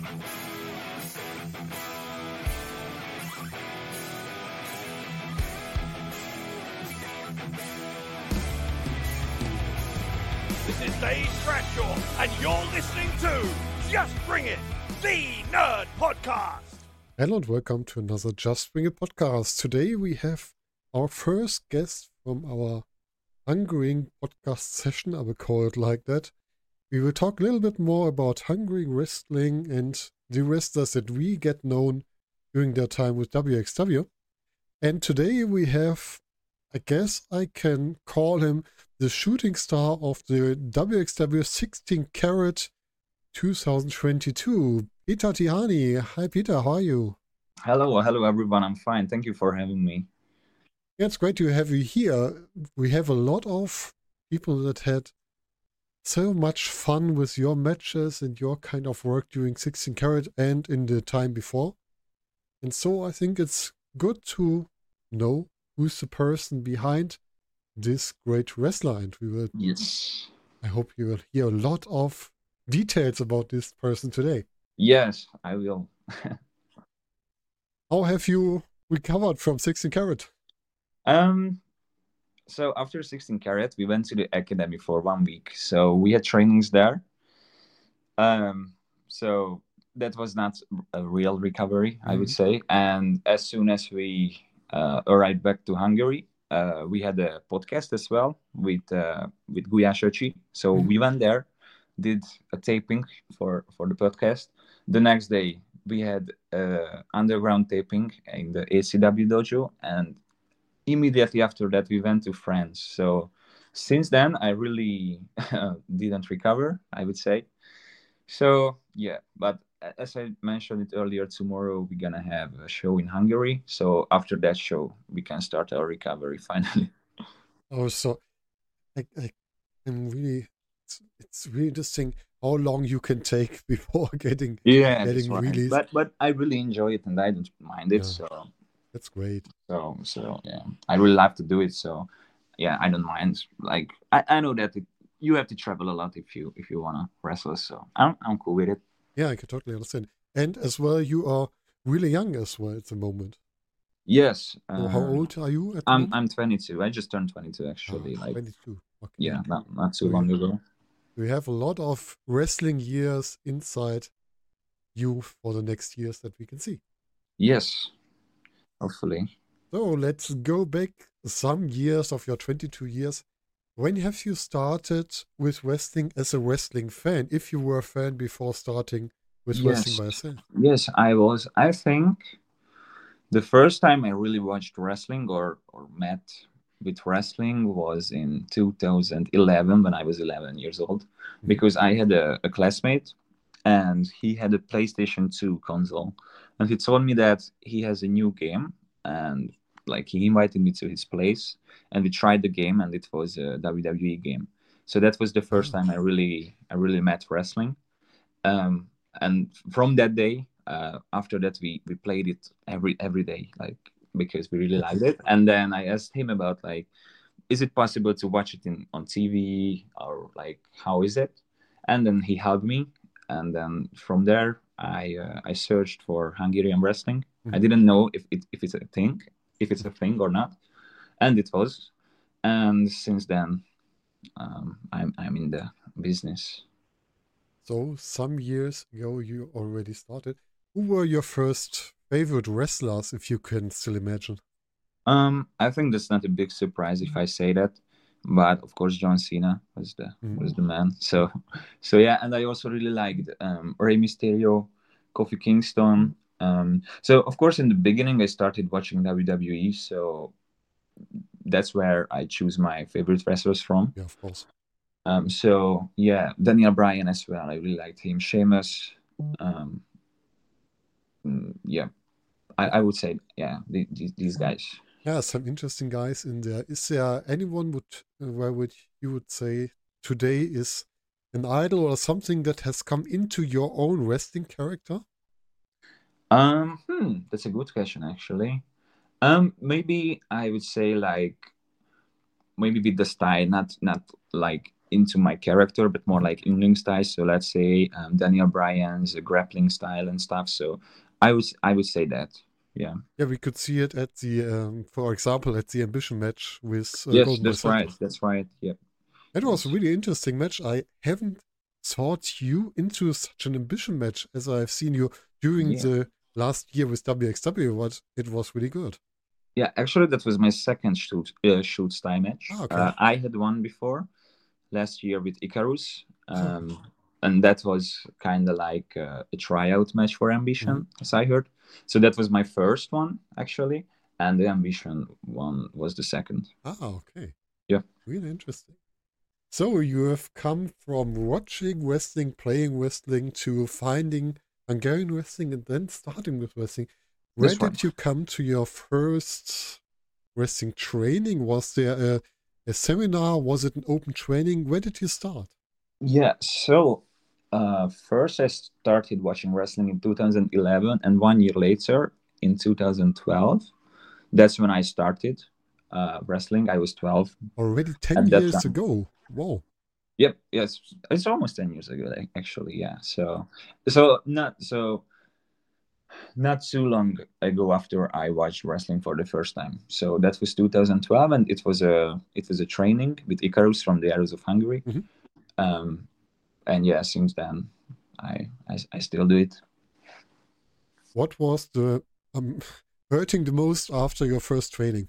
This is Dave Bradshaw, and you're listening to Just Bring It, the Nerd Podcast. Hello and welcome to another Just Bring It podcast. Today we have our first guest from our Hungarian podcast session, I will call it like that. We will talk a little bit more about Hungary wrestling and the wrestlers that we get known during their time with WXW. And today we have, I guess I can call him the shooting star of the WXW 16 Carat 2022, Peter Tihanyi. Hi, Peter. How are you? Hello, hello, everyone. I'm fine. Thank you for having me. Yeah, it's great to have you here. We have a lot of people that had so much fun with your matches and your kind of work during 16 Carat and in the time before. And so I think it's good to know who's the person behind this great wrestler. And we will, Yes. I hope you will hear a lot of details about this person today. Yes, I will. How have you recovered from 16 Carat? Um, so after 16 carat, we went to the academy for one week. So we had trainings there. Um, so that was not a real recovery, I would Mhm. say. And as soon as we uh, arrived back to Hungary, uh, we had a podcast as well with uh, with Guya Shochi. So Mhm. we went there, did a taping for for the podcast. The next day we had uh, underground taping in the HCW dojo, and immediately after that we went to France. So since then I really didn't recover, I would say. So yeah, but as I mentioned it earlier, tomorrow we're gonna have a show in Hungary. So after that show, we can start our recovery finally. Oh, so I, I am really, it's, it's really interesting how long you can take before getting, Yeah, Getting right. released. but but I really enjoy it and I don't mind it. Yeah. So that's great. so so yeah, I really love to do it. So yeah, I don't mind. Like I, I know that it, you have to travel a lot if you if you wanna wrestle. So I'm I'm cool with it. Yeah, I can totally understand. And as well, you are really young as well at the moment. Yes. So how uh, old are you at I'm? I'm 22. I just turned 22 Ah, actually. like 22. Okay. yeah, not not too So long you- ago. We have a lot of wrestling years inside you for the next years that we can see. Yes. Hopefully. So let's go back some years of your 22 years. When have you started with wrestling as a wrestling fan? If you were a fan before starting with wrestling Yes. by yourself. Yes, I was. I think the first time I really watched wrestling or or met with wrestling was in 2011 when I was 11 years old mm. because I had a, a classmate and he had a PlayStation 2 console and he told me that he has a new game and like he invited me to his place and we tried the game and it was a WWE game. So that was the first time I really I really met wrestling. Um, and from that day uh, after that we we played it every every day like because we really liked it and then i asked him about like is it possible to watch it in on tv or like how is it and then he helped me and then from there i uh, i searched for hungarian wrestling i Mhm. didn't know if it if it's a thing if it's a thing or not and it was and since then um, i'm i'm in the business So some years ago you already started. Who were your first favorite wrestlers, if you can still imagine? Um, I think that's not a big surprise if I say that, but of course John Cena was the was the man. So, so yeah, and I also really liked um, Rey Mysterio, Kofi Kingston. Um, so of course in the beginning I started watching WWE, so that's where I choose my favorite wrestlers from. Yeah, of course. Um, so yeah, Daniel Bryan as well. I really liked him. Sheamus. Um, mm, yeah, I, I would say yeah the, the, these guys. Yeah, some interesting guys in there. Is there anyone would where would you would say today is an idol or something that has come into your own wrestling character? Um, hmm, that's a good question actually. Um, maybe I would say like maybe with the style, not not like into my character, but more like Yngling style. So let's say um, Daniel Bryan's grappling style and stuff. So I was I would say that. Yeah. Yeah, we could see it at the, um, for example, at the Ambition match with. Uh, yes, Golden that's right. That's right. Yeah. It was a really interesting match. I haven't thought you into such an ambition match as I've seen you during Yeah. the last year with WXW, but it was really good. Yeah, actually, that was my second shoot uh, shoot style match. Ah, okay. uh, I had one before last year with Icarus, Oh. um, and that was kind of like uh, a tryout match for Ambition, Mm-hmm. as I heard. So that was my first one actually, and the Ambition one was the second. Ah, okay. Yeah. Really interesting. So you have come from watching wrestling, playing wrestling, to finding Hungarian wrestling and then starting with wrestling. Where That's did right. you come to your first wrestling training? Was there a, a seminar? Was it an open training? Where did you start? Yeah, so uh, first I started watching wrestling in 2011, and one year later, in 2012, that's when I started uh, wrestling. I was 12. Already 10 years time. ago. Wow. Yep, yes, it's almost 10 years ago, actually. Yeah, so so not so not too long ago after I watched wrestling for the first time. So that was 2012, and it was a it was a training with Icarus from the Arrows of Hungary. Mhm. Um, and yeah, since then, I, I I still do it. What was the um, hurting the most after your first training?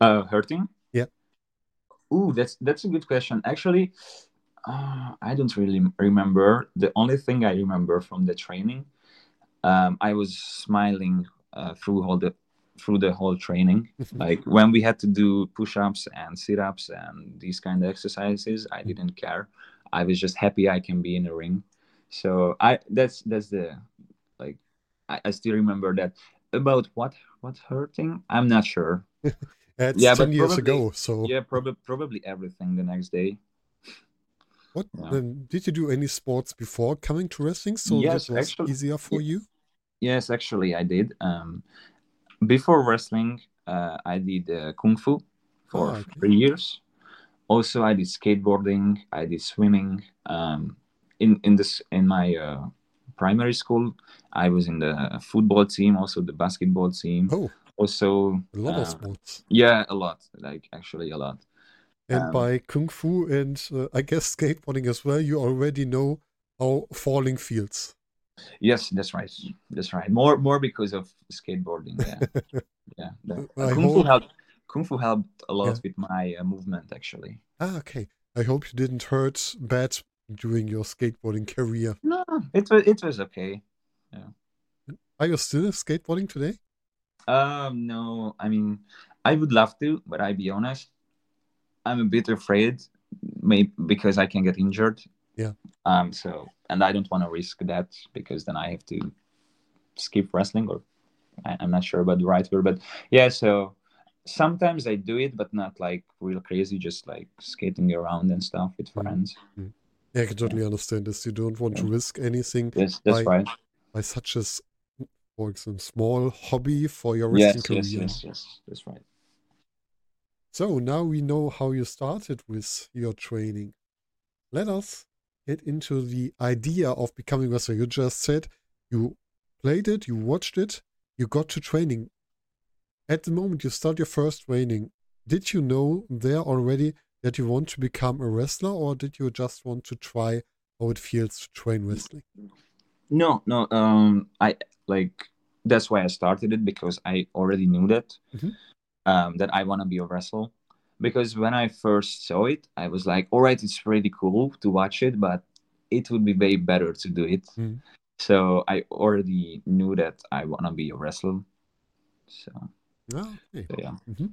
Uh, hurting? Yeah. Ooh, that's that's a good question. Actually, uh, I don't really remember. The only thing I remember from the training, um, I was smiling uh, through all the through the whole training. like when we had to do push-ups and sit-ups and these kind of exercises, I didn't care. I was just happy I can be in the ring. So I that's that's the like I, I still remember that. About what what hurting? I'm not sure. That's Yeah, 10 years probably- ago. So, Yeah, probably probably everything the next day. what yeah. um, did you do any sports before coming to wrestling? So Yes, that was actually- easier for you? Yes, actually, I did. Um, before wrestling, uh, I did uh, kung fu for Ah, okay. three years. Also, I did skateboarding. I did swimming. Um, in in this in my uh, primary school, I was in the football team, also the basketball team. Oh, Also, a lot uh, of sports. yeah, a lot. Like actually, a lot. And um, by kung fu and uh, I guess skateboarding as well, you already know how falling feels. Yes, that's right. That's right. More more because of skateboarding. Yeah, yeah. The- kung fu helped. Kung fu helped a lot Yeah. with my uh, movement actually. Ah, okay. I hope you didn't hurt bad during your skateboarding career. No, it was it was okay. Yeah. Are you still skateboarding today? Um, no, I mean, I would love to, but I be honest, I'm a bit afraid, maybe because I can get injured. Yeah. Um. So, and I don't want to risk that because then I have to skip wrestling, or I, I'm not sure about the right word, but yeah. So sometimes I do it, but not like real crazy, just like skating around and stuff with Mhm. friends. Yeah, I can totally understand this. You don't want to risk anything Yes, that's I- right. by such a, for example, small hobby for your Yes, yes, career. yes, yes, that's right. So now we know how you started with your training. Let us get into the idea of becoming a wrestler. You just said you played it, you watched it, you got to training. At the moment you start your first training, did you know there already that you want to become a wrestler, or did you just want to try how it feels to train wrestling? No, no. Um, I like that's why I started it because I already knew that Mhm. um, that I want to be a wrestler. Because when I first saw it, I was like, "All right, it's pretty cool to watch it, but it would be way better to do it." Mhm. So I already knew that I want to be a wrestler. So, Ah, okay. so yeah,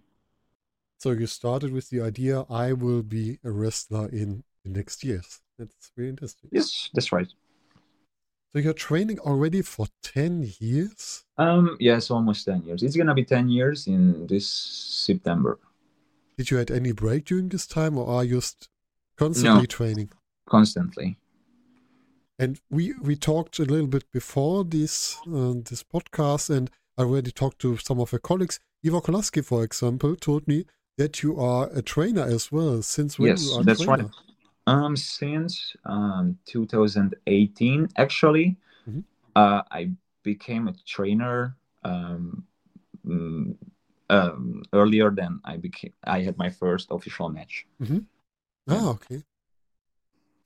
So you started with the idea, I will be a wrestler in the next years. That's really interesting. yes, that's right. So you're training already for 10 years? Um, yes, almost ten years. It's gonna be ten years in this September. Did you had any break during this time or are you st- constantly training? Constantly. And we, we talked a little bit before this uh, this podcast and I already talked to some of your colleagues. Ivo Kolaski, for example, told me that you are a trainer as well. Since when yes, you are that's trainer? right. Um, since um 2018, actually, Mhm. uh, I became a trainer um, mm, um earlier than I became. I had my first official match. Ah, okay.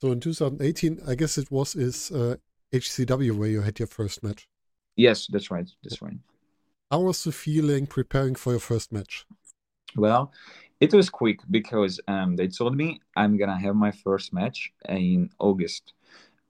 So in 2018, I guess it was is uh, HCW where you had your first match. Yes, that's right. That's right. How was the feeling preparing for your first match? Well, it was quick because um, they told me I'm gonna have my first match in August,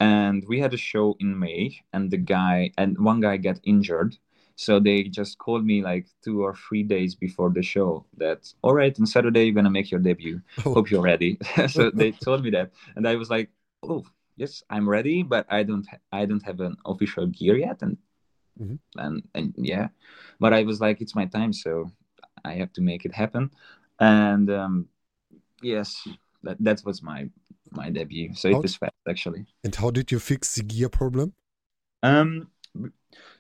and we had a show in May, and the guy and one guy got injured, so they just called me like two or three days before the show that all right on Saturday you're gonna make your debut. Oh, Hope you're ready. so they told me that, and I was like, oh yes, I'm ready, but I don't I don't have an official gear yet, and Mhm. and and yeah, but I was like it's my time, so I have to make it happen and um, yes, that that was my my debut. So How- it was fast actually. and how did you fix the gear problem? Um,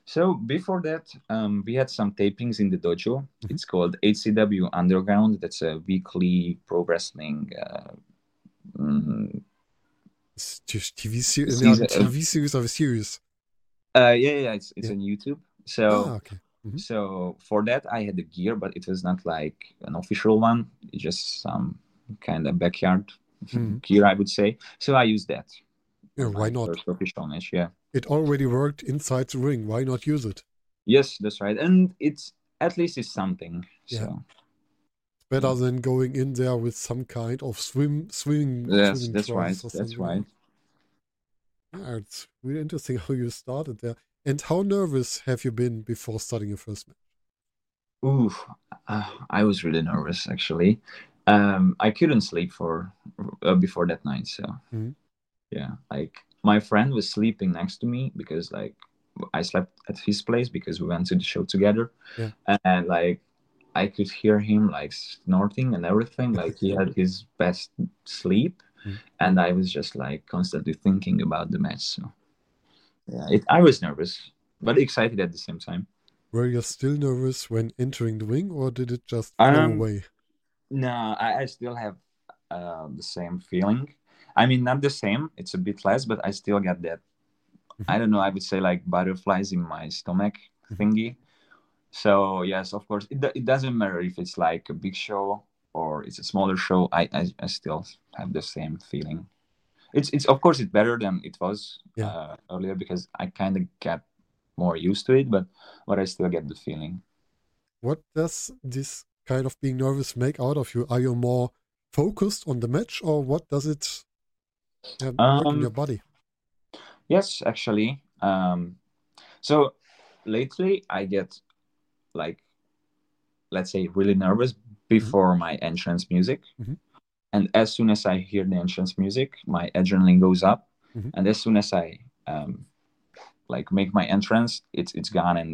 so before that, um, we had some tapings in the dojo. Mhm. It's called HCW Underground. That's a weekly pro wrestling. Uh, mm, just TV series, TV series of a series. Uh, yeah, yeah, it's it's Yeah. on YouTube. So Ah, okay. Mhm. so for that I had the gear, but it was not like an official one. It's just some kind of backyard Mhm. gear, I would say. So I used that. Yeah, why not? Official match, yeah. It already worked inside the ring. Why not use it? Yes, that's right. And it's at least it's something. Yeah. So It's better than going in there with some kind of swim, swimming. yes, swimming that's right. That's right. Yeah, it's really interesting how you started there. And how nervous have you been before starting your first match? Ooh, uh, I was really nervous actually. Um, I couldn't sleep for uh, before that night. So Mhm. yeah, like my friend was sleeping next to me because like I slept at his place because we went to the show together. Yeah. And like I could hear him like snorting and everything. Like he had his best sleep, And I was just like constantly thinking about the match. So yeah, it, I was nervous but excited at the same time. Were you still nervous when entering the ring, or did it just Um, away? No, I, I still have uh, the same feeling. I mean, not the same. It's a bit less, but I still get that. I don't know. I would say like butterflies in my stomach Mhm. thingy. So yes, of course, it, it doesn't matter if it's like a big show or it's a smaller show. I I, I still have the same feeling. It's it's of course it's better than it was Yeah. uh, earlier because I kind of get more used to it, but but I still get the feeling. What does this kind of being nervous make out of you? Are you more focused on the match, or what does it work Um, your body? Yes, actually. Um, so lately I get like, let's say, really nervous before my entrance music. Mhm. And as soon as I hear the entrance music, my adrenaline goes up. Mhm. And as soon as I um, like make my entrance, it's it's gone, and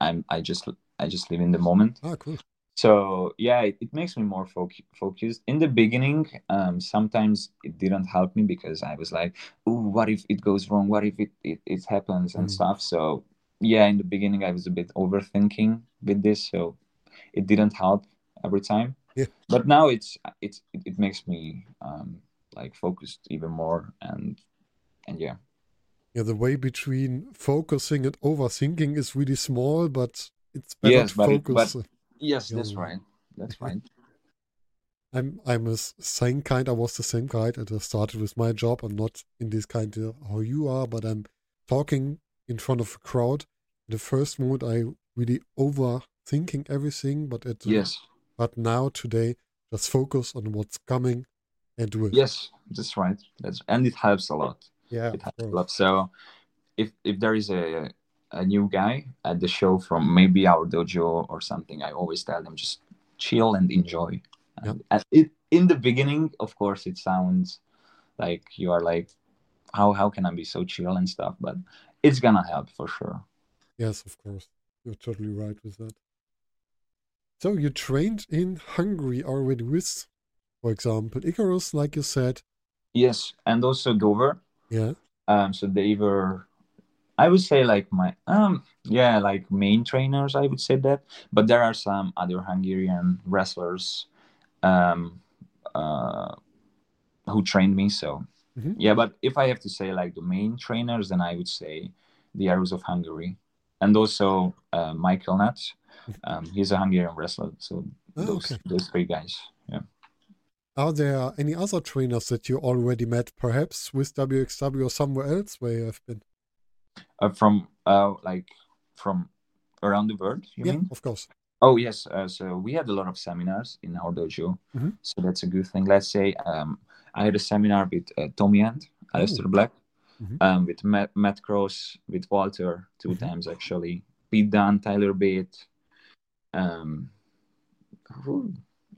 I'm I just I just live in the moment. Ah, cool. So yeah, it, it makes me more foc- focused. In the beginning, um, sometimes it didn't help me because I was like, "Oh, what if it goes wrong? What if it it, it happens and Mm. stuff?" So yeah, in the beginning, I was a bit overthinking with this, so it didn't help every time. Yeah. But now it's it's it, it makes me um, like focused even more and and yeah. Yeah, the way between focusing and overthinking is really small, but it's better Yes, to but it- focus. Yes, Yeah. that's right. That's right. I'm I'm a s- same kind. I was the same kind, and I started with my job. I'm not in this kind of how you are, but I'm talking in front of a crowd. The first moment, I really overthinking everything, but at the- Yes. But now today, just focus on what's coming and do it. Yes, that's right. That's and it helps a lot. yeah, it helps a lot. So if if there is a a new guy at the show from maybe our dojo or something, I always tell them just chill and enjoy. And, and it in the beginning, of course, it sounds like you are like, how how can I be so chill and stuff? But it's gonna help for sure. Yes, of course. You're totally right with that. So you trained in Hungary already with, for example, Icarus, like you said. Yes, and also Dover. Yeah. Um, so they were, I would say like my um yeah like main trainers. I would say that, but there are some other Hungarian wrestlers, um, uh, who trained me. So Mhm. yeah, but if I have to say like the main trainers, then I would say the Arrows of Hungary, and also uh, Michael Nutt. Um, he's a Hungarian wrestler. So Mm-hmm. Oh, those okay. those three guys. Yeah. Are there any other trainers that you already met, perhaps with WXW or somewhere else where you have been? Uh, from uh like from around the world. You yeah, mean? of course. Oh yes, uh, so we had a lot of seminars in our dojo, Mhm. so that's a good thing. Let's say um, I had a seminar with uh, Tommy and Aleister Black, Mhm. um, with Matt, Matt Cross, with Walter 2 Mhm. times actually, Pete Dunne, Tyler Bate, um,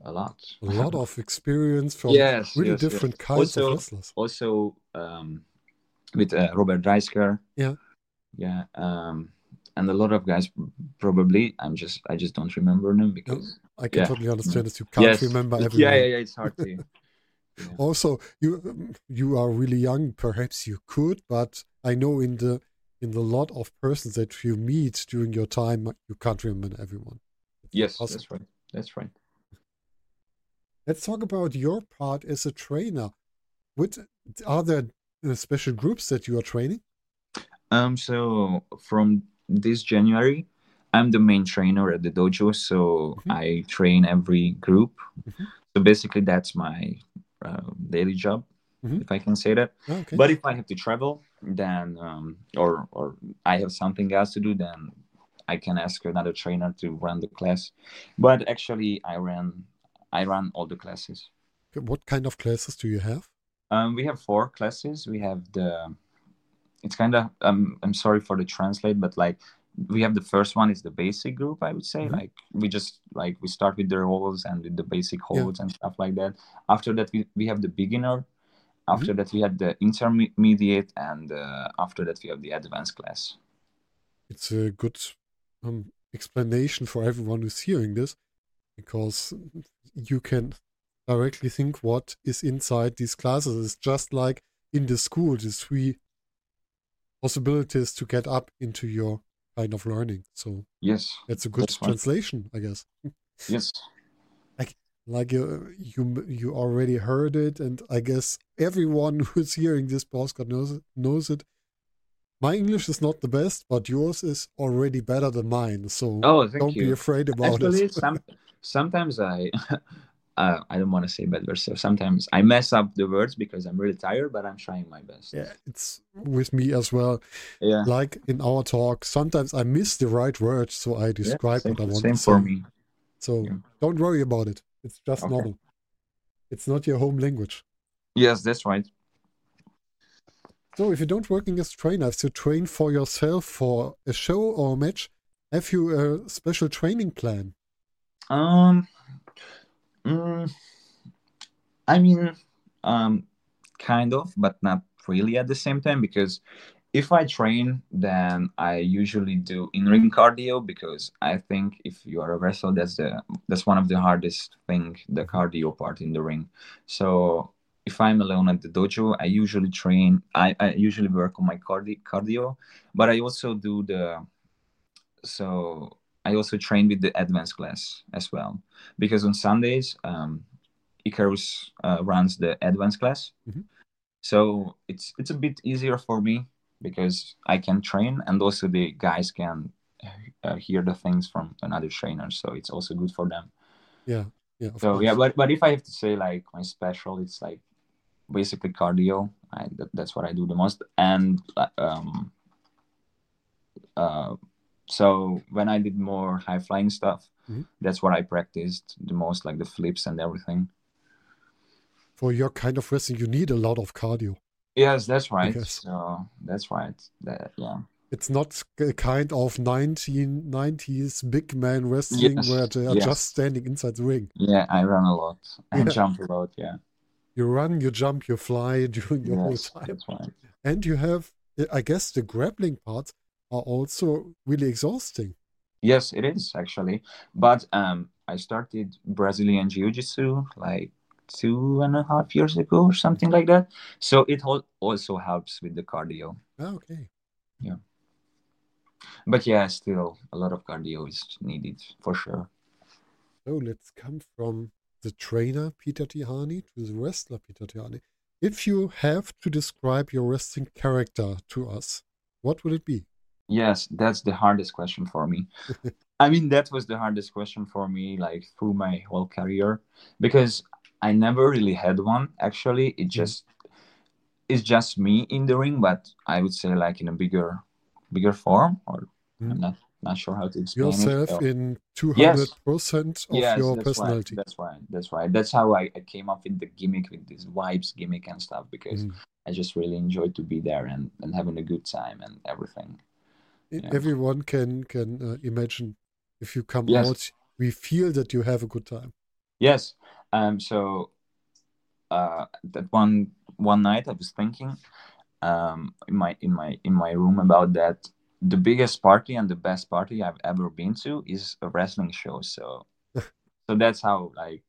a lot, A lot of experience from yes, really yes, yes. different kinds of Also- wrestlers. Also um, with uh, Robert Dreissker, Yeah. yeah, um, and a lot of guys probably. I'm just I just don't remember them because I can yeah. totally understand this. You can't yes, remember everyone. yeah, yeah, yeah. it's hard to. yeah. Also, you um, you are really young. Perhaps you could, but I know in the in the lot of persons that you meet during your time, you can't remember everyone. Yes, Awesome. that's right. That's right. Let's talk about your part as a trainer. What are there uh, special groups that you are training? Um, so from this January, I'm the main trainer at the dojo. So Mhm. I train every group. Mhm. So basically, that's my uh, daily job, Mhm. if I can say that. Okay. But if I have to travel, then um, or or I have something else to do, then I can ask another trainer to run the class. But actually, I ran I run all the classes. what kind of classes do you have? Um, we have four classes. We have the. It's kind of. Um, I'm sorry for the translate, but like we have the first one is the basic group. I would say Mhm. like we just like we start with the rolls and with the basic Yeah. and stuff like that. After that, we we have the beginner. After that, we had the intermediate, and uh, after that, we have the advanced class. It's a good um, explanation for everyone who's hearing this, because you can directly think what is inside these classes. It's just like in the school, the three possibilities to get up into your kind of learning. So Yes, that's a good That's right. translation, I guess. yes, like you, you you already heard it and i guess everyone who's hearing this podcast knows it, knows it my english is not the best but yours is already better than mine so Oh, don't be afraid about Actually, it some sometimes I. Uh, I don't want to say bad words. So sometimes I mess up the words because I'm really tired, but I'm trying my best. yeah it's with me as well Yeah. like in our talk sometimes i miss the right words so i describe same, what i want same to for me. so Yeah. don't worry about it it's just Okay. normal it's not your home language Yes, that's right. So if you don't working as trainer, if you train for yourself for a show or a match, have you a special training plan? Um, mm, I mean, um, kind of, but not really at the same time because if I train, then I usually do in-ring cardio because I think if you are a wrestler, that's the that's one of the hardest thing, the cardio part in the ring. So if I'm alone at the dojo, I usually train. I, I usually work on my cardi- cardio, but I also do the so I also train with the advanced class as well because on Sundays, um, Icarus uh, runs the advanced class, Mhm. so it's it's a bit easier for me because I can train and also the guys can uh, hear the things from another trainer, so it's also good for them. Yeah, yeah. So course. yeah, but but if I have to say like my special, it's like basically cardio. I that, that's what I do the most, and um, uh, so when I did more high flying stuff, Mhm. that's what I practiced the most, like the flips and everything. For your kind of wrestling, you need a lot of cardio. Yes, that's right. Yes. So that's right. That yeah. It's not a kind of 1990s big man wrestling Yes, where they are yes. just standing inside the ring. Yeah, I run a lot and Yeah. jump a lot. Yeah. You run, you jump, you fly during the whole time. right. And you have, I guess, the grappling parts are also really exhausting. Yes, it is actually. But um, I started Brazilian Jiu Jitsu like two and a half years ago or something like that. So it also helps with the cardio. Ah, okay. Yeah. But yeah, still a lot of cardio is needed for sure. So let's come from the trainer Peter Tihanyi to the wrestler Peter Tihanyi. if you have to describe your wrestling character to us, what would it be? Yes, that's the hardest question for me. I mean, that was the hardest question for me, like through my whole career, because I never really had one. Actually, it just it's just me in the ring, but I would say like in a bigger, bigger form, or Mm. I'm not not sure how to explain Yourself it. So- in 200% of Yes, your that's personality. Right. That's right. That's right. That's how I, I came up with the gimmick, with this vibes gimmick and stuff, because Mm. I just really enjoyed to be there and, and having a good time and everything. Yeah. Everyone can can uh, imagine if you come Yes. out, we feel that you have a good time. Yes. Um. So, uh, that one one night I was thinking, um, in my in my in my room about that. The biggest party and the best party I've ever been to is a wrestling show. So, so that's how like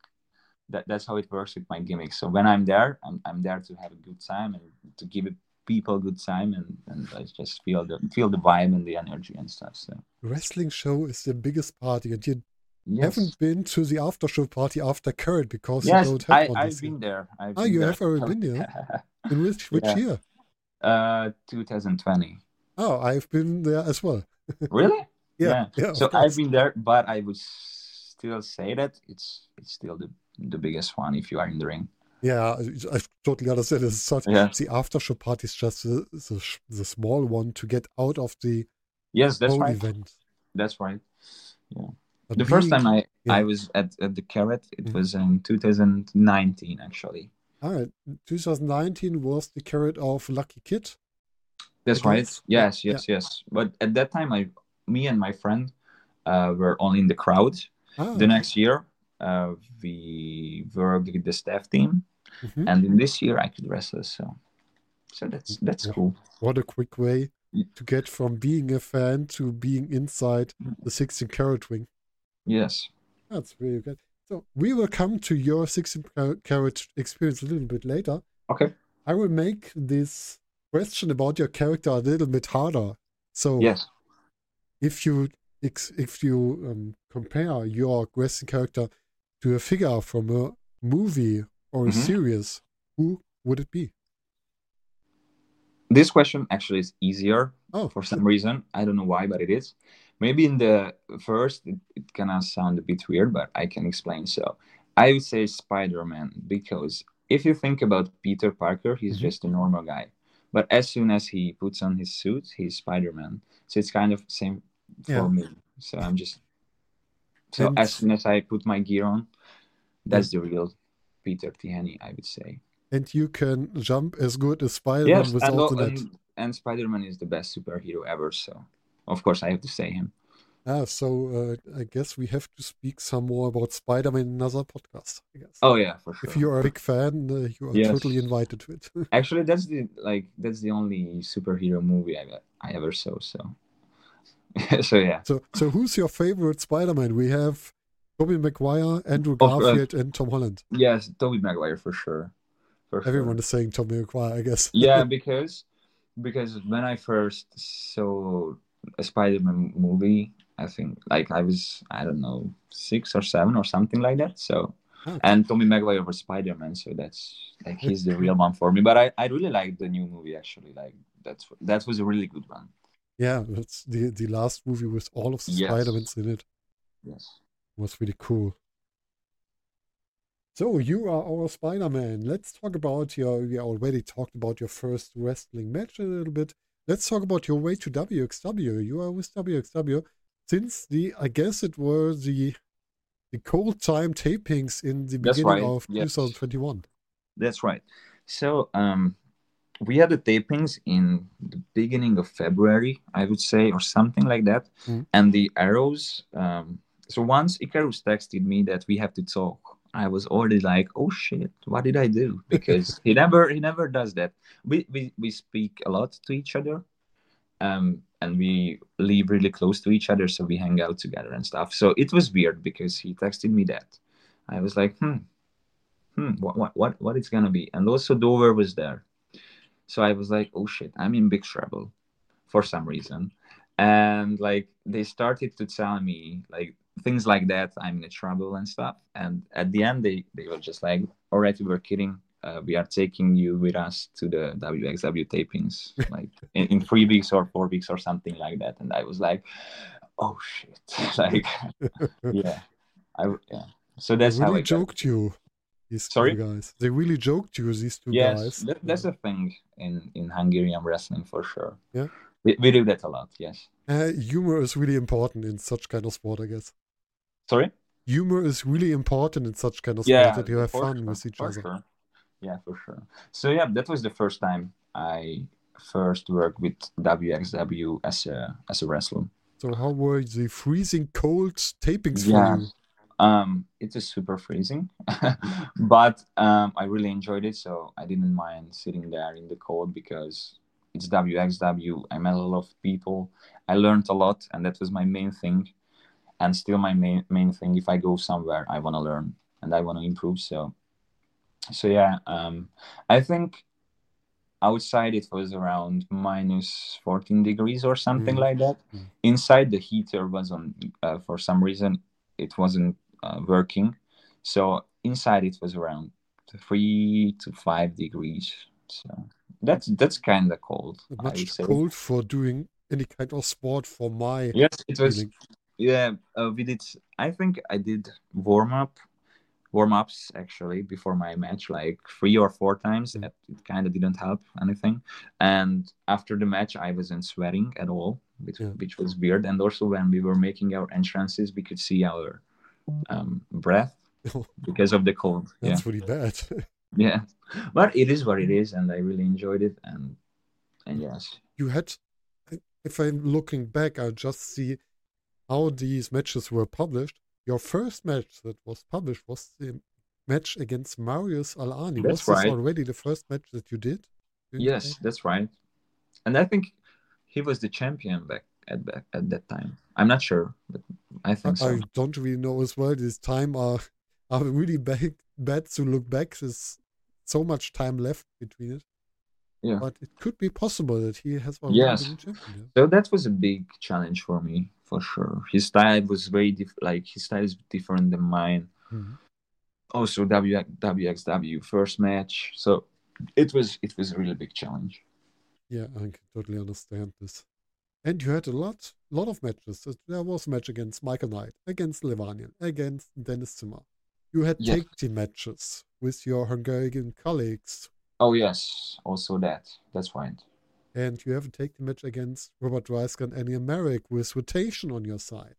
that that's how it works with my gimmick. So when I'm there, I'm I'm there to have a good time and to give people a good time and and I just feel the feel the vibe and the energy and stuff. So Wrestling show is the biggest party, and you yes. haven't been to the after show party after Carat because Yes, you don't have I, one I've been there. I've Ah, been you there. have already been there? In which which Yeah. year? Uh, 2020. Oh, I've been there as well. Really? Yeah, yeah. So of I've been there, but I would still say that it's it's still the the biggest one if you are in the ring. Yeah, I, totally understand. It's such, Yeah. The after show party is just the, the, the small one to get out of the Yes, that's right. event. That's right. But The first time I yeah. I was at, at the Carat, it Mhm. was in 2019 actually. Ah, 2019 was the carat of Lucky Kid. That's right. Yeah, Yes, yes, yes. But at that time, I, me and my friend, uh, were only in the crowd. Ah, The next year, uh, we worked with the staff team, mhm. and in this year, I could wrestle. So, so that's that's Yeah. cool. what a quick way to get from being a fan to being inside the 16 carat ring. Yes. That's really good. So we will come to your 16 car- carat experience a little bit later. Okay. I will make this question about your character a little bit harder. So Yes. if you if you um, compare your wrestling character to a figure from a movie or a Mhm. series, who would it be? This question actually is easier Oh, for some reason. I don't know why, but it is. Maybe in the first, it, it gonna sound a bit weird, but I can explain. So, I would say Spider Man because if you think about Peter Parker, he's Mhm. just a normal guy. But as soon as he puts on his suit, he's Spider Man. So it's kind of same for Yeah. me. So I'm just so And- as soon as I put my gear on, that's the real Peter Tihanyi, I would say. and you can jump as good as Spider-Man Yes, and, without the net. and, and Spider Man is the best superhero ever. So of course I have to say him. Ah, so uh, I guess we have to speak some more about Spider-Man in another podcast. I guess. Oh yeah, for sure. if you are a big fan, uh, you are Yes. totally invited to it. Actually, that's the like that's the only superhero movie I I ever saw. So, so yeah. so, so who's your favorite Spider-Man? We have Tobey Maguire, Andrew Of, uh, Garfield, and Tom Holland. Yes, Tobey Maguire for sure. For sure. Everyone is saying Tobey Maguire, I guess. Yeah, because because when I first saw a Spider-Man movie, I think like I was I don't know six or seven or something like that. So. And Tobey Maguire was Spider-Man, so that's like he's the real one for me. But I, I really like the new movie actually. Like that's that was a really good one. Yeah, that's the the last movie with all of the Yes. Spider-Mans in it. Yes. was really cool. So you are our Spider-Man. Let's talk about your. We already talked about your first wrestling match a little bit. Let's talk about your way to WXW. You are with WXW since the. I guess it were the the cold time tapings in the That's beginning right, of yes. 2021. That's right. So um, we had the tapings in the beginning of February, I would say, or something like that. Mm. And the arrows. Um, so once Icarus texted me that we have to talk, I was already like, "Oh shit, what did I do?" Because he never he never does that. We we we speak a lot to each other, um, and we live really close to each other, so we hang out together and stuff. So it was weird because he texted me that. I was like, "Hmm, hmm, what, what, what, what it's gonna be. And also Dover was there. So I was like, oh shit, I'm in big trouble for some reason. And like they started to tell me like things like that, I'm in trouble and stuff. And at the end they, they were just like, all right, we were kidding. Uh, we are taking you with us to the WXW tapings, like in, in three weeks or four weeks or something like that. And I was like, oh shit, like yeah, I yeah. So that's they how really I got- joked you. These Sorry? two guys. They really joked you. These two Yes, guys. that, that's a thing in in Hungarian wrestling for sure. Yeah. we, we do that a lot. Yes. Uh, humor is really important in such kind of sport, I guess. Sorry. Humor is really important in such kind of sport yeah, that you have fun sure, with each other. Sure. Yeah, for sure. So yeah, that was the first time I first worked with WXW as a as a wrestler. So how were the freezing cold tapings Yeah. for you? Um, it is super freezing, but um, I really enjoyed it. So I didn't mind sitting there in the cold because it's WXW. I met a lot of people. I learned a lot, and that was my main thing. And still, my main main thing. If I go somewhere, I want to learn and I want to improve. So, so yeah. Um, I think outside it was around minus 14 degrees or something Mm. like that. Mm. Inside the heater was on. Uh, for some reason, it wasn't uh, working. So inside it was around three to five degrees. So that's that's kind of cold. I Much cold for doing any kind of sport for my Yes, it was. feeling. Yeah, uh, we did. I think I did warm up, warm ups actually before my match, like three or four times. Mm. It, it kind of didn't help anything. And after the match, I wasn't sweating at all, which, Yeah. which was weird. And also when we were making our entrances, we could see our um, breath because of the cold. Yeah. That's really bad. yeah but it is what it is and i really enjoyed it and and yes you had, if I'm looking back, I just see how these matches were published. Your first match that was published was the match against Marius Al-Ani. That's was this right. already the first match that you did? Didn't you yes that's right and i think he was the champion back at back at that time i'm not sure but i think so I don't really know as well. This time are are really bad, bad to look back. There's so much time left between it. Yeah. But it could be possible that he has already Yes. so that was a big challenge for me for sure his style was very diff- like his style is different than mine Mhm. also w wxw first match so it was it was a really big challenge Yeah, I can totally understand this. And you had a lot, lot of matches. There was a match against Michael Knight, against Levaniel, against Dennis Zimmer. You had Yes. tag team matches with your Hungarian colleagues, oh yes also that that's right and you have a tag team match against Robert Dreissker and Annie Merrick with rotation on your side.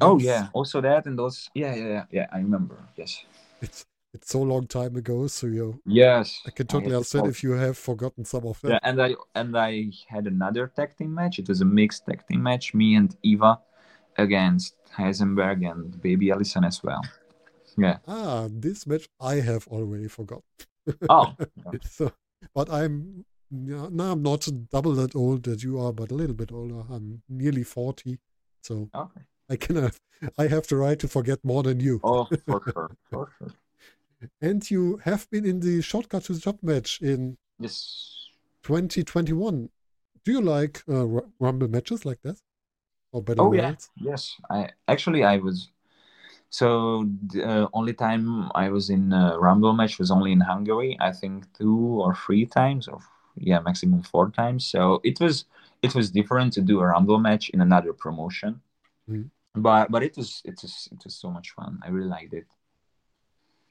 oh yeah also that and those yeah yeah yeah, yeah i remember yes it's it's so long time ago, so you yes I can totally to understand if you have forgotten some of them. Yeah, and I and I had another tag team match. It was a mixed tag team match. Me and Eva against Heisenberg and Baby Allison as well. Yeah. Ah, this match I have already forgotten. Oh. so, but I'm now I'm not double that old that you are, but a little bit older. I'm nearly forty, so Okay. I can have I have the right to forget more than you. Oh, for sure, for sure. And you have been in the shortcut to the top match in Yes. 2021. Do you like uh, Rumble matches like that, or better Oh yeah. Yes. I actually I was. So the uh, only time I was in a Rumble match was only in Hungary. I think two or three times, or yeah, maximum four times. So it was it was different to do a Rumble match in another promotion. Mhm. But but it was it was it was so much fun. I really liked it.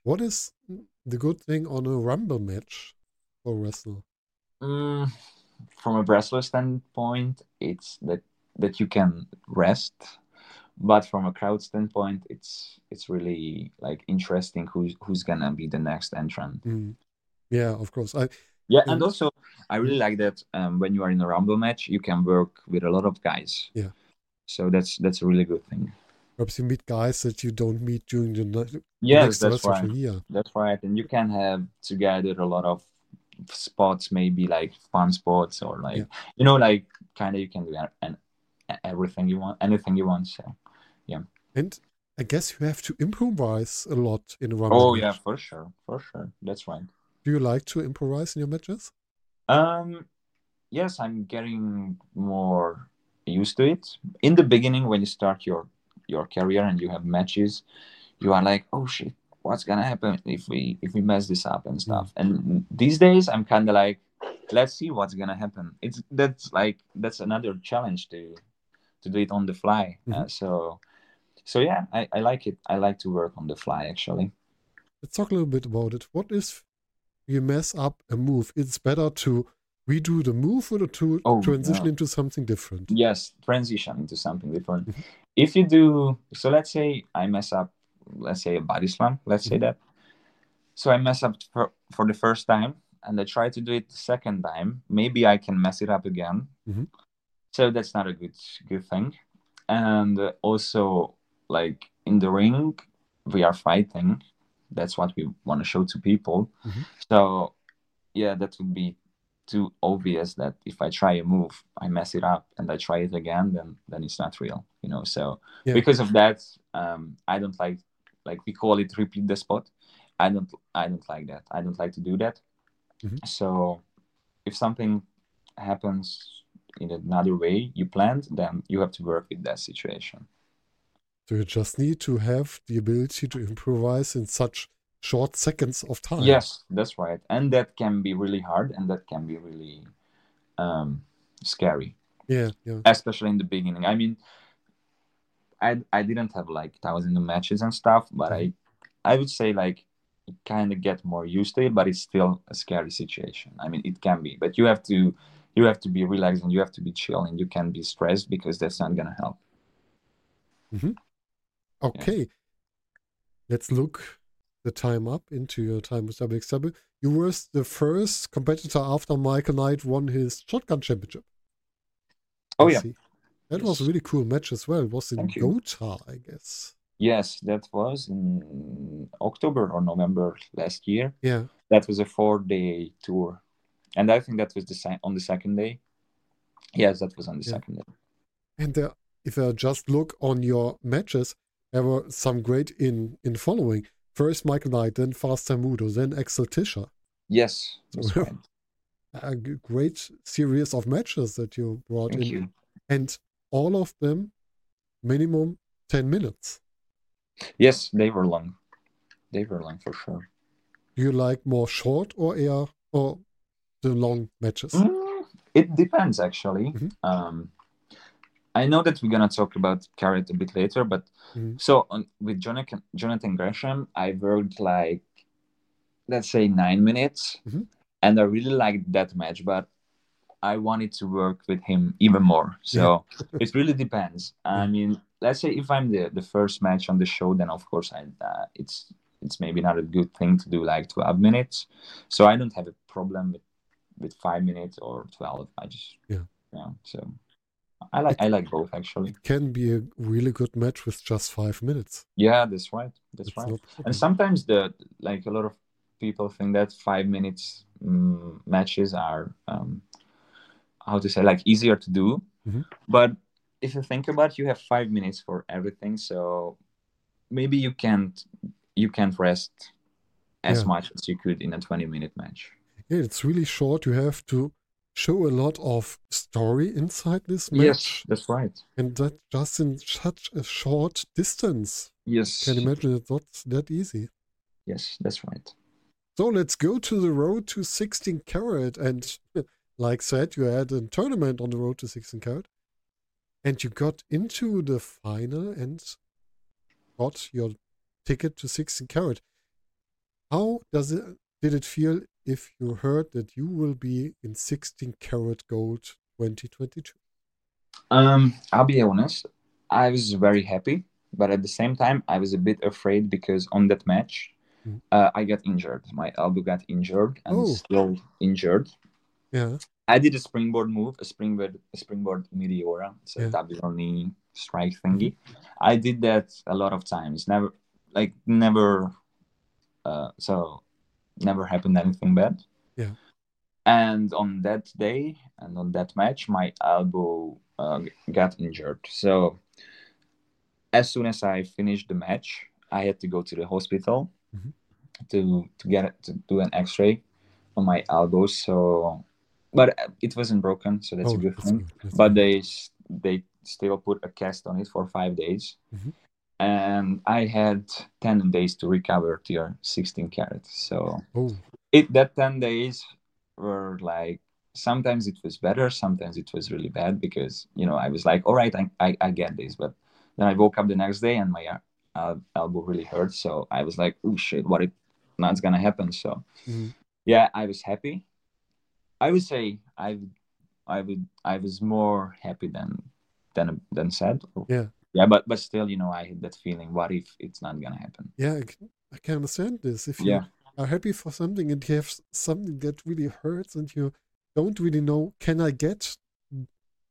What is the good thing on a Rumble match for wrestler? Mm, from a wrestler standpoint, it's that that you can rest, but from a crowd standpoint, it's it's really like interesting who's who's gonna be the next entrant. Mm. Yeah, of course. I Yeah, and also I really like that um, when you are in a rumble match, you can work with a lot of guys. Yeah. So that's that's a really good thing. perhaps you meet guys that you don't meet during the night. Yes, next that's right. year. That's right, and you can have together a lot of spots, maybe like fun spots or like Yeah. you know, like kind of you can do a- and everything you want, anything you want. So, And I guess you have to improvise a lot in a Rumble oh match. yeah, for sure, for sure, that's right. Do you like to improvise in your matches? Um, yes, I'm getting more used to it. In the beginning, when you start your your career and you have matches, you are like, oh shit, what's gonna happen if we if we mess this up and stuff. And these days, I'm kind of like, let's see what's gonna happen. It's that's like that's another challenge to to do it on the fly. Uh, so so yeah, I, I like it. I like to work on the fly actually. Let's talk a little bit about it. What if you mess up a move? It's better to redo the move or to Oh, transition into something different. Yes, transition into something different. Mhm. If you do, so let's say I mess up, let's say a body slam, let's say Mhm. that. So I mess up for, for the first time and I try to do it the second time. Maybe I can mess it up again. Mhm. So that's not a good good thing. And also, like in the ring, we are fighting. That's what we want to show to people. Mhm. So, yeah, that would be too obvious that if I try a move, I mess it up, and I try it again, then then it's not real, you know. So Yeah. because of that, um, I don't like like we call it repeat the spot. I don't I don't like that. I don't like to do that. Mhm. So if something happens in another way you planned, then you have to work with that situation. So you just need to have the ability to improvise in such short seconds of time. Yes, that's right. And that can be really hard and that can be really um, scary, Yeah, yeah. especially in the beginning. I mean, I I didn't have like thousands of matches and stuff, but I I would say like kind of get more used to it, but it's still a scary situation. I mean, it can be, but you have to you have to be relaxed and you have to be chill and you can be stressed because that's not gonna help. Okay. Let's look the time up into your time with WXW. You were the first competitor after Michael Knight won his shotgun championship. Oh I yeah. see. That was a really cool match as well. It was in Thank you. Gotha, I guess. Yes, that was in October or November last year. Yeah. That was a four-day tour, and I think that was the on the second day. Yes, that was on the Yeah. second day. And there, if I just look on your matches, there were some great in in following. First Michael Knight, then Fast Time Moodo, then Axel Tischer. Yes, right. A great series of matches that you brought Thank in. you. And all of them minimum 10 minutes. Yes, they were long. They were long for sure. Do you like more short or air or the long matches? Mm, it depends actually. Mhm. Um, I know that we're gonna talk about Carat a bit later, but Mhm. so on, with Jonathan Jonathan Gresham, I worked like let's say nine minutes, Mhm. and I really liked that match, but I wanted to work with him even more. So it really depends. I mean, let's say if I'm the the first match on the show, then of course I uh, it's it's maybe not a good thing to do like 12 minutes. So I don't have a problem with with five minutes or 12. I just Yeah. yeah. So I like I like both actually. It can be a really good match with just five minutes. Yeah, that's right. That's It's right. And sometimes the like a lot of people think that five minutes mm, matches are um, how to say like easier to do, Mhm. but if you think about, it, you have five minutes for everything, so maybe you can't you can't rest as Yeah. much as you could in a twenty minute match. Yeah, it's really short. You have to show a lot of story inside this match. Yes, that's right. And that just in such a short distance. Yes, Can imagine it's not that easy. yes, that's right. So let's go to the road to 16 carat. And like said, you had a tournament on the road to 16 carat. And you got into the final and got your ticket to 16 carat. How does it did it feel if you heard that you will be in 16 carat gold 2022? Um, I'll be honest. I was very happy, but at the same time, I was a bit afraid because on that match, Mhm. uh, I got injured. My elbow got injured and Oh. still injured. Yeah. I did a springboard move, a springboard, a springboard meteora, so Yeah. double knee strike thingy. I did that a lot of times. Never, like never. Uh, so never happened anything bad. Yeah. And on that day and on that match, my elbow uh, got injured. So as soon as I finished the match, I had to go to the hospital Mhm. to to get to do an X-ray on my elbow. So, but it wasn't broken, so that's Oh, a good that's thing. good. But good. they they still put a cast on it for five days. Mhm. And I had ten days to recover to your 16 carats. So Oh, it that 10 days were like sometimes it was better sometimes it was really bad because you know i was like all right i, I, I get this but then i woke up the next day and my uh, elbow really hurt so i was like oh shit what if that's gonna happen so Mhm. yeah i was happy i would say i i would i was more happy than than than sad Yeah. Yeah but but still you know i had that feeling what if it's not gonna happen yeah, I can, I can understand this. If you yeah are happy for something and you have something that really hurts and you don't really know, can I get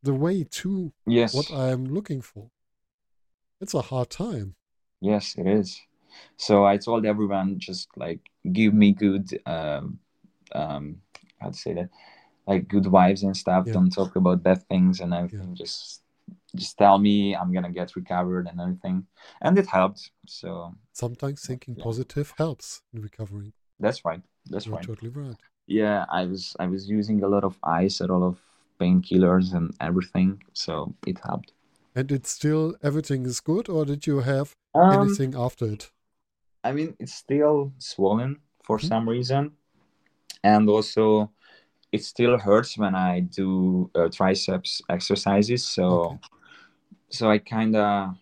the way to yes what I'm looking for? It's a hard time. Yes, it is. So I told everyone just like give me good um um how to say that like good vibes and stuff. Yeah. Don't talk about bad things and everything. Just just tell me I'm gonna get recovered and everything. And it helped. So Sometimes thinking Yeah. positive helps in recovering. that's right. That's You're right. totally right. Yeah, I was I was using a lot of ice, a lot of painkillers and everything. So it helped. And it's still everything is good, or did you have Um, anything after it? I mean, it's still swollen for Mhm. some reason, and also it still hurts when I do uh, triceps exercises. So, Okay. So I kind of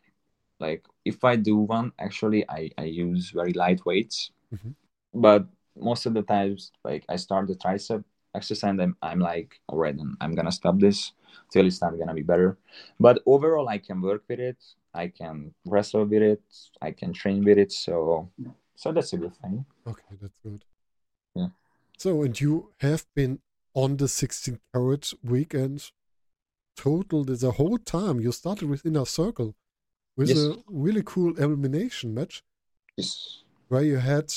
like if I do one, actually, I I use very light weights, Mhm. but most of the times, like I start the tricep exercise, and I'm, I'm like, all right, then I'm gonna stop this till it's not gonna be better. But overall, I can work with it. I can wrestle with it. I can train with it. So, so that's a good thing. Okay, that's good. Yeah. So, and you have been on the 16 carat weekend total the whole time. You started with Inner Circle with Yes. a really cool elimination match Yes. where you had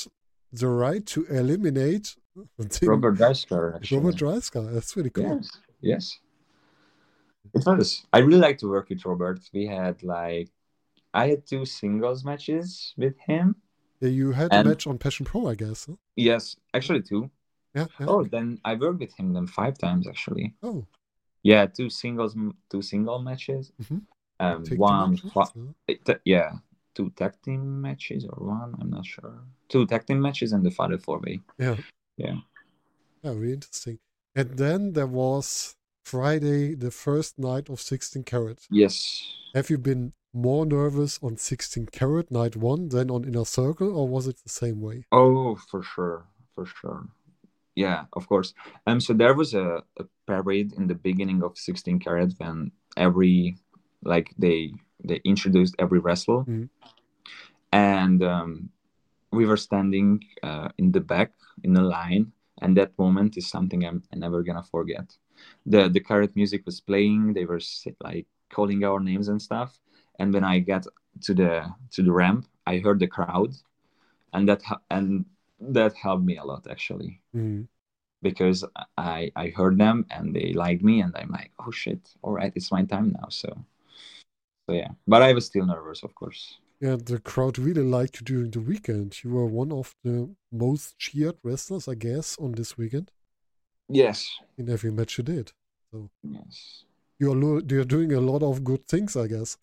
the right to eliminate Robert Dreissker. Robert Dreissker. That's really cool. Yes, yes. It was. I really like to work with Robert. We had like, I had two singles matches with him. Yeah, you had And- a match on Passion Pro, I guess. huh? Yes, actually two. Yeah. yeah. Oh, then I worked with him then five times actually. Oh, Yeah, two singles, two single matches. Mhm. Um, one, matches, it- yeah, two tag team matches or one. I'm not sure. Two tag team matches and the final four way. Yeah. Yeah. Yeah, really interesting. And then there was Friday, the first night of 16 carat. Yes. Have you been more nervous on 16 carat night one than on Inner Circle, or was it the same way? Oh, for sure, for sure. Yeah, of course. Um, so there was a, a parade in the beginning of 16 carat when every like they they introduced every wrestle, Mhm. and um, we were standing uh, in the back in a line, and that moment is something I'm, I'm never gonna forget. The the carat music was playing. They were like calling our names and stuff, and when I got to the to the ramp, I heard the crowd, and that ha- and that helped me a lot actually. Mhm. because I I heard them and they liked me and I'm like oh shit. All right it's my time now. So so yeah. But I was still nervous of course. Yeah, the crowd really liked you during the weekend. You were one of the most cheered wrestlers, I guess, on this weekend. Yes. In every match you did. yes. You're lo- you're doing a lot of good things, I guess.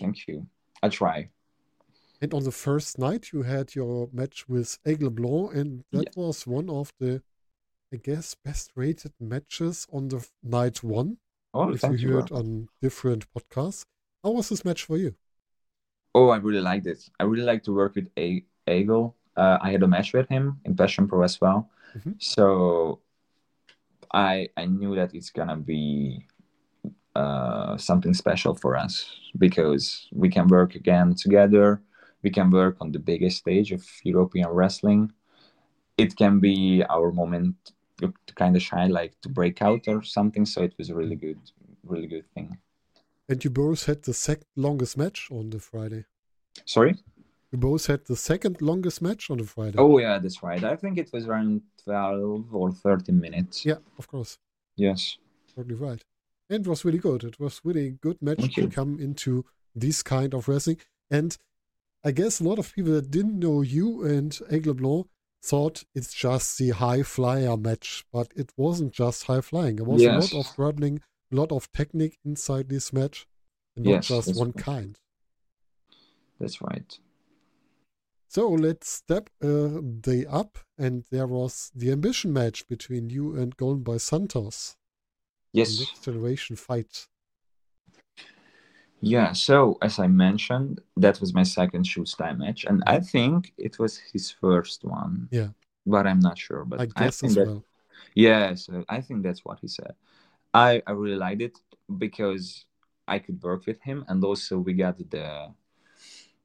thank you. I try And on the first night, you had your match with Aigle Blanc, and that was one of the, I guess, best rated matches on the night one. oh if thank you heard on different podcasts. How was this match for you? oh I really liked it I really like to work with a Eagle uh, I had a match with him in Passion Pro as well Mhm. so I I knew that it's gonna be uh, something special for us because we can work again together. We can work on the biggest stage of European wrestling. It can be our moment to, to kind of shine, like to break out or something. So it was a really good, really good thing. And you both had the second longest match on the Friday. Sorry. You both had the second longest match on the Friday. Oh yeah, that's right. I think it was around twelve or thirteen minutes. yeah, of course. Yes. Totally right. And it was really good. It was really a good match to come into this kind of wrestling. And I guess a lot of people that didn't know you and Aigle Blanc thought it's just the high flyer match, but it wasn't just high flying. There was Yes. a lot of grappling, a lot of technique inside this match, and not Yes, just one right. kind. that's right. So let's step uh, a day up, and there was the ambition match between you and Golden Boy Santos. Yes. Next generation fight. Yeah, so as I mentioned, that was my second shoot style match, and I think it was his first one. Yeah. But I'm not sure. But I guess think as that, well. Yeah, so I think that's what he said. I, I really liked it because I could work with him, and also we got the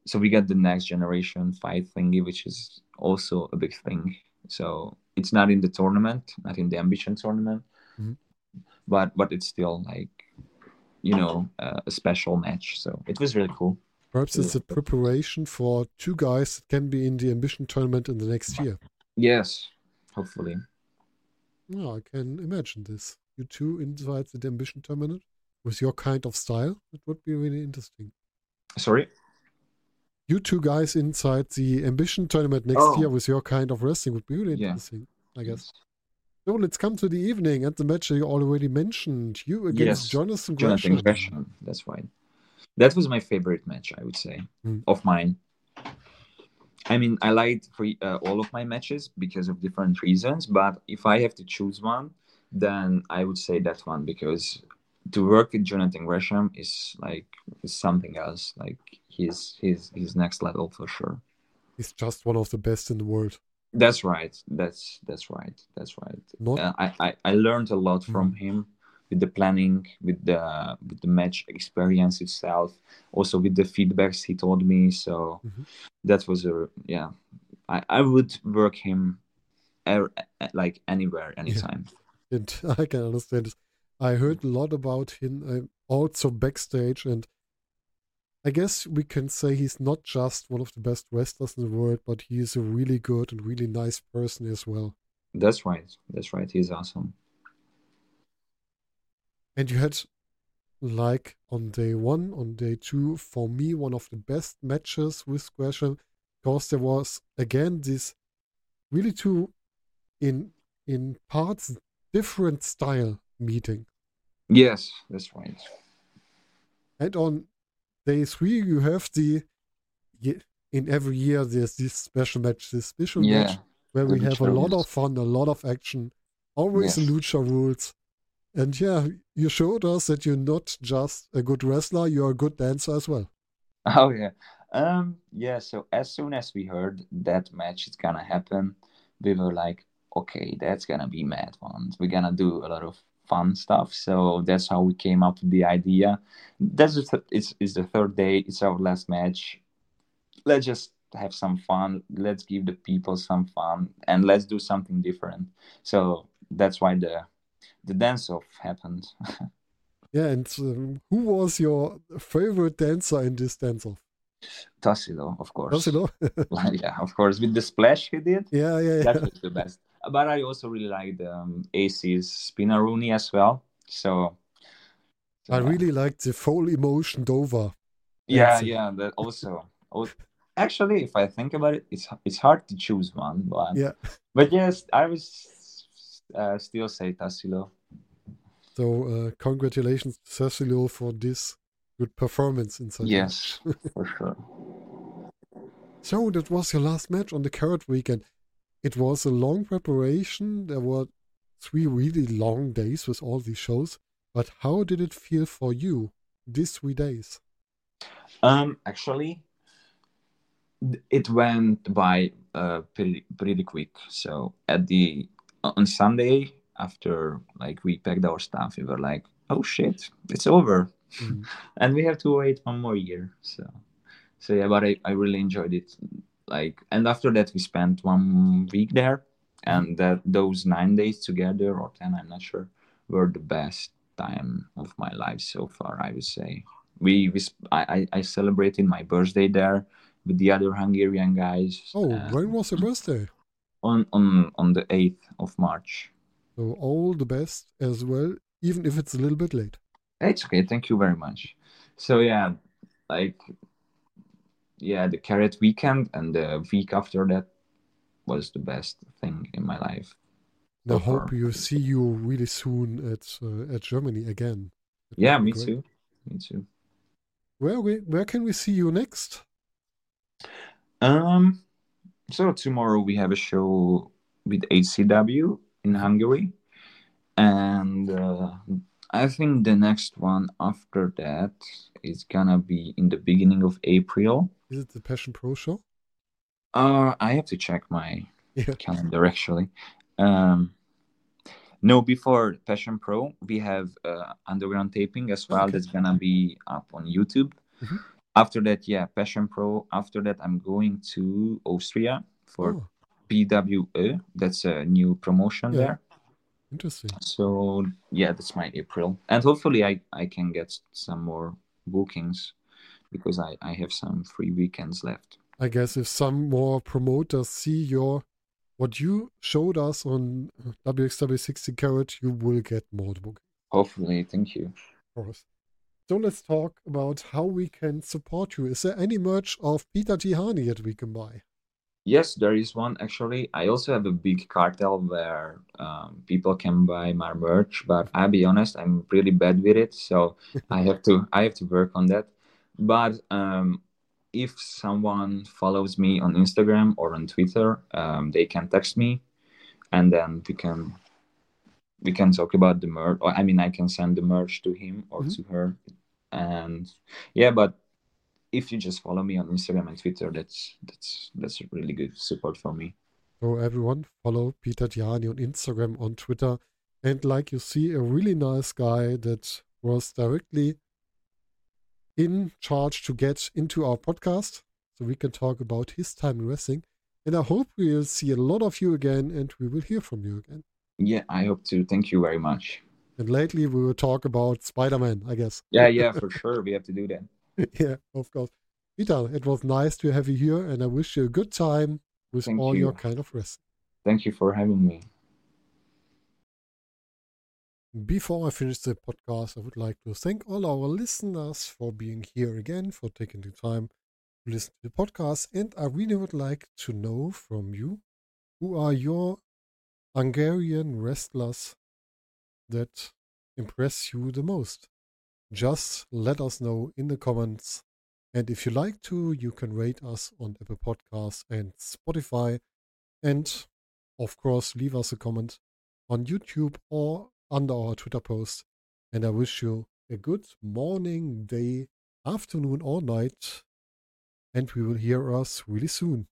so we got the next generation fight thingy, which is also a big thing. So it's not in the tournament, not in the ambition tournament, Mhm. but but it's still like you know uh, a special match. So it was really cool. Perhaps it's a preparation for two guys that can be in the ambition tournament in the next year. Yes, hopefully. Yeah, I can imagine this. You two inside the ambition tournament with your kind of style. It would be really interesting. Sorry. You two guys inside the ambition tournament next Oh. year with your kind of wrestling would be really Yeah. interesting, I guess. So let's come to the evening and the match you already mentioned. You against Yes, Jonathan Jonathan Gresham. Gresham. That's right. That was my favorite match, I would say, Mm. of mine. I mean, I liked for, uh, all of my matches because of different reasons. But if I have to choose one, then I would say that one because to work with Jonathan Gresham is like is something else. Like he's he's he's next level for sure. He's just one of the best in the world. That's right. That's that's right. That's right. Not Uh, I, I I learned a lot from him with the planning, with the with the match experience itself, also with the feedbacks he told me. So Mhm. that was a yeah. I I would work him, er, like anywhere, anytime. and I can understand it. I heard a lot about him uh, also backstage, and I guess we can say he's not just one of the best wrestlers in the world, but he is a really good and really nice person as well. That's right. That's right. He's awesome. And you had, like on day one, on day two, for me, one of the best matches with Gresham, because there was again this really two in in parts different style meeting. Yes, that's right. And on day three, you have the in every year there's this special match, this special match where we have a lot rules. of fun, a lot of action, always Yes. lucha rules. And yeah, you showed us that you're not just a good wrestler, you're a good dancer as well. Oh yeah. Um yeah, so as soon as we heard that match is gonna happen, we were like, okay, that's gonna be mad one. We're gonna do a lot of fun stuff. So that's how we came up with the idea. That's just it's it's the third day, it's our last match. Let's just have some fun. Let's give the people some fun and let's do something different. So that's why the the dance off happened. Yeah, and um, who was your favorite dancer in this dance off? Tassilo, of course. You yeah, of course. With the splash he did. yeah, yeah, yeah. that was the best. But I also really liked um, AC's Spinaroonie as well. So, so I really like the full emotion Dover. yeah, dancing. yeah, that also. Oh, Actually, if I think about it, it's it's hard to choose one, but Yeah. but yes, I was uh, still say Tassilo. So uh, congratulations, Tassilo, for this good performance inside. the Yes, for sure. So that was your last match on the Carat Weekend. It was a long preparation. There were three really long days with all these shows. But how did it feel for you these three days? Um, actually, it went by uh, pretty pretty quick. So at the on Sunday after like we packed our stuff, we were like, "Oh shit, it's over," Mm. and we have to wait one more year. So, so yeah, but I, I really enjoyed it. Like, and after that we spent one week there, and that those nine days together or ten, I'm not sure, were the best time of my life so far. I would say we, we I, I celebrated my birthday there with the other Hungarian guys. Oh, when was your birthday? on on on the eighth of March. So all the best as well, even if it's a little bit late. It's okay. Thank you very much. So yeah, like yeah, the carat weekend and the week after that was the best thing in my life. And I hope you see you really soon at uh, at Germany again. It Yeah, me great. too. Me too. Where we where can we see you next? Um, so tomorrow we have a show with HCW in Hungary, and uh, I think the next one after that is gonna be in the beginning of April. Is it the Passion Pro show? Uh, I have to check my Yeah. calendar actually. Um, no, before Passion Pro, we have uh, underground taping as well. Okay. That's gonna be up on YouTube. Mhm. After that, yeah, Passion Pro. After that, I'm going to Austria for Oh, PWE. That's a new promotion Yeah. there. Interesting. So yeah, that's my April, and hopefully I I can get some more bookings because I I have some free weekends left. I guess if some more promoters see your what you showed us on uh, WXW 60 Carat, you will get more book, Hopefully, thank you. of course. So let's talk about how we can support you. Is there any merch of Peter Tihanyi that we can buy? Yes, there is one actually. I also have a big cartel where um, people can buy my merch, but I'll be honest, I'm really bad with it, so I have to I have to work on that. But um, if someone follows me on Instagram or on Twitter, um, they can text me, and then we can we can talk about the merch. Or I mean, I can send the merch to him or Mhm. to her, and yeah. But if you just follow me on Instagram and Twitter, that's that's that's really good support for me. So everyone follow Peter Tihanyi on Instagram, on Twitter. And like you see, a really nice guy that was directly in charge to get into our podcast. So we can talk about his time in wrestling. And I hope we'll see a lot of you again and we will hear from you again. Yeah, I hope to. Thank you very much. And lately we will talk about Spider-Man, I guess. Yeah, yeah, for sure. We have to do that. yeah, of course. Peter, it was nice to have you here and I wish you a good time with Thank all you. your kind of wrestling. Thank you for having me. Before I finish the podcast, I would like to thank all our listeners for being here again, for taking the time to listen to the podcast. And I really would like to know from you who are your Hungarian wrestlers that impress you the most. Just let us know in the comments. And if you like to, you can rate us on Apple Podcasts and Spotify. And of course, leave us a comment on YouTube or under our Twitter post. And I wish you a good morning, day, afternoon, or night. And we will hear us really soon.